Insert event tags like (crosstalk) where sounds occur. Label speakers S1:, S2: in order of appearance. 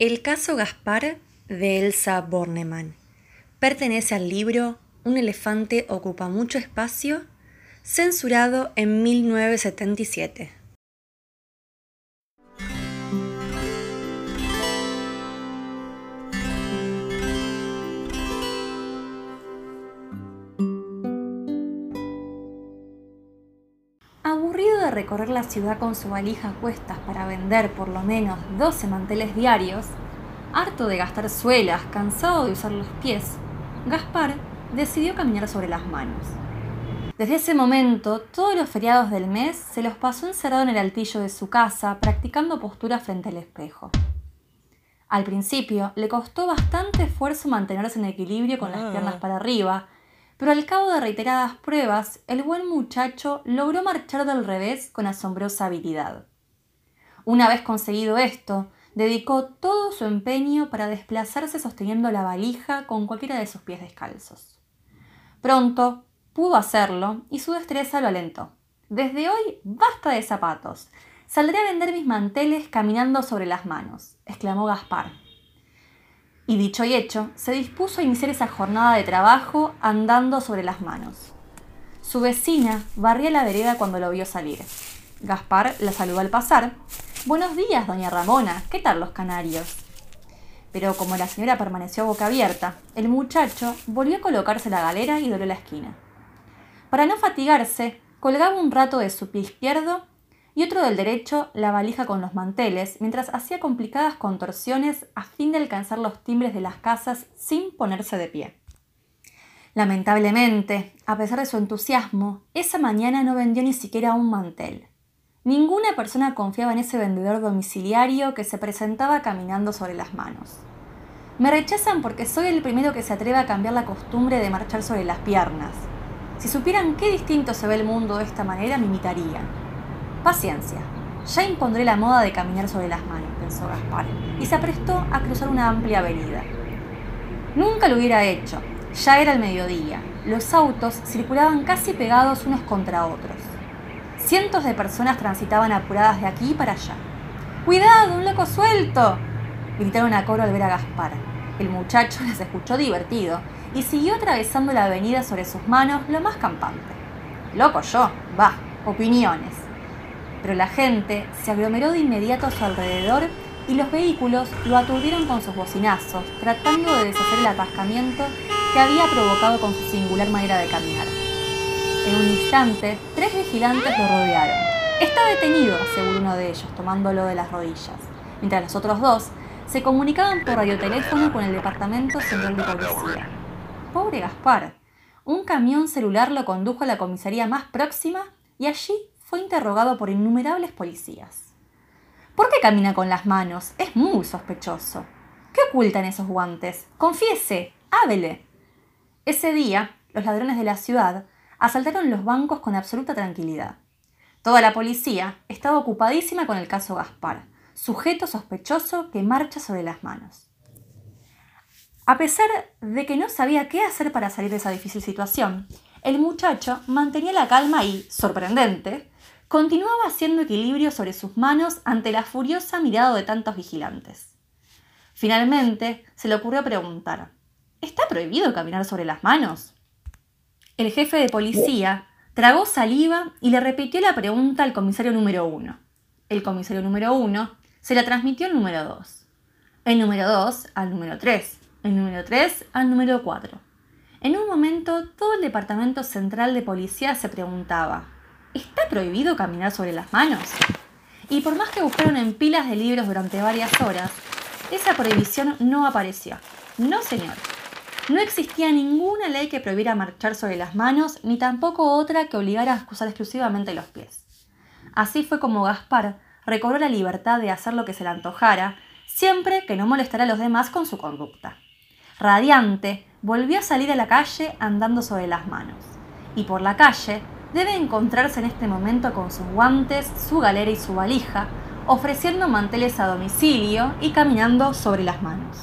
S1: El caso Gaspar de Elsa Bornemann pertenece al libro Un elefante ocupa mucho espacio, censurado en 1977. De recorrer la ciudad con su valija a cuestas para vender por lo menos 12 manteles diarios, harto de gastar suelas, cansado de usar los pies, Gaspar decidió caminar sobre las manos. Desde ese momento, todos los feriados del mes se los pasó encerrado en el altillo de su casa, practicando postura frente al espejo. Al principio, le costó bastante esfuerzo mantenerse en equilibrio con las piernas para arriba, pero al cabo de reiteradas pruebas, el buen muchacho logró marchar del revés con asombrosa habilidad. Una vez conseguido esto, dedicó todo su empeño para desplazarse sosteniendo la valija con cualquiera de sus pies descalzos. Pronto pudo hacerlo y su destreza lo alentó. Desde hoy basta de zapatos. Saldré a vender mis manteles caminando sobre las manos, exclamó Gaspar. Y dicho y hecho, se dispuso a iniciar esa jornada de trabajo andando sobre las manos. Su vecina barría la vereda cuando lo vio salir. Gaspar la saludó al pasar. Buenos días, doña Ramona. ¿Qué tal los canarios? Pero como la señora permaneció boca abierta, el muchacho volvió a colocarse la galera y dobló la esquina. Para no fatigarse, colgaba un rato de su pie izquierdo y otro del derecho la valija con los manteles, mientras hacía complicadas contorsiones a fin de alcanzar los timbres de las casas sin ponerse de pie. Lamentablemente, a pesar de su entusiasmo, esa mañana no vendió ni siquiera un mantel. Ninguna persona confiaba en ese vendedor domiciliario que se presentaba caminando sobre las manos. Me rechazan porque soy el primero que se atreve a cambiar la costumbre de marchar sobre las piernas. Si supieran qué distinto se ve el mundo de esta manera, me imitarían. Paciencia. Ya impondré la moda de caminar sobre las manos, pensó Gaspar, y se aprestó a cruzar una amplia avenida. Nunca lo hubiera hecho. Ya era el mediodía. Los autos circulaban casi pegados unos contra otros. Cientos de personas transitaban apuradas de aquí para allá. ¡Cuidado, un loco suelto! gritaron a coro al ver a Gaspar. El muchacho (laughs) les escuchó divertido y siguió atravesando la avenida sobre sus manos lo más campante. Loco yo, va, opiniones pero la gente se aglomeró de inmediato a su alrededor y los vehículos lo aturdieron con sus bocinazos, tratando de deshacer el atascamiento que había provocado con su singular manera de caminar. En un instante, tres vigilantes lo rodearon. Está detenido, aseguró uno de ellos, tomándolo de las rodillas, mientras los otros dos se comunicaban por radioteléfono con el Departamento Central de Policía. Pobre Gaspar. Un camión celular lo condujo a la comisaría más próxima y allí fue interrogado por innumerables policías. ¿Por qué camina con las manos? Es muy sospechoso. ¿Qué ocultan esos guantes? Confiese, hábele. Ese día, los ladrones de la ciudad asaltaron los bancos con absoluta tranquilidad. Toda la policía estaba ocupadísima con el caso Gaspar, sujeto sospechoso que marcha sobre las manos. A pesar de que no sabía qué hacer para salir de esa difícil situación, el muchacho mantenía la calma y, sorprendente, continuaba haciendo equilibrio sobre sus manos ante la furiosa mirada de tantos vigilantes. Finalmente, se le ocurrió preguntar, ¿está prohibido caminar sobre las manos? El jefe de policía tragó saliva y le repitió la pregunta al comisario número uno. El comisario número uno se la transmitió al número dos. El número dos al número tres. El número tres al número cuatro. En un momento, todo el departamento central de policía se preguntaba, ¿Está prohibido caminar sobre las manos? Y por más que buscaron en pilas de libros durante varias horas, esa prohibición no apareció. No, señor. No existía ninguna ley que prohibiera marchar sobre las manos, ni tampoco otra que obligara a usar exclusivamente los pies. Así fue como Gaspar recobró la libertad de hacer lo que se le antojara, siempre que no molestara a los demás con su conducta. Radiante, volvió a salir a la calle andando sobre las manos. Y por la calle debe encontrarse en este momento con sus guantes, su galera y su valija, ofreciendo manteles a domicilio y caminando sobre las manos.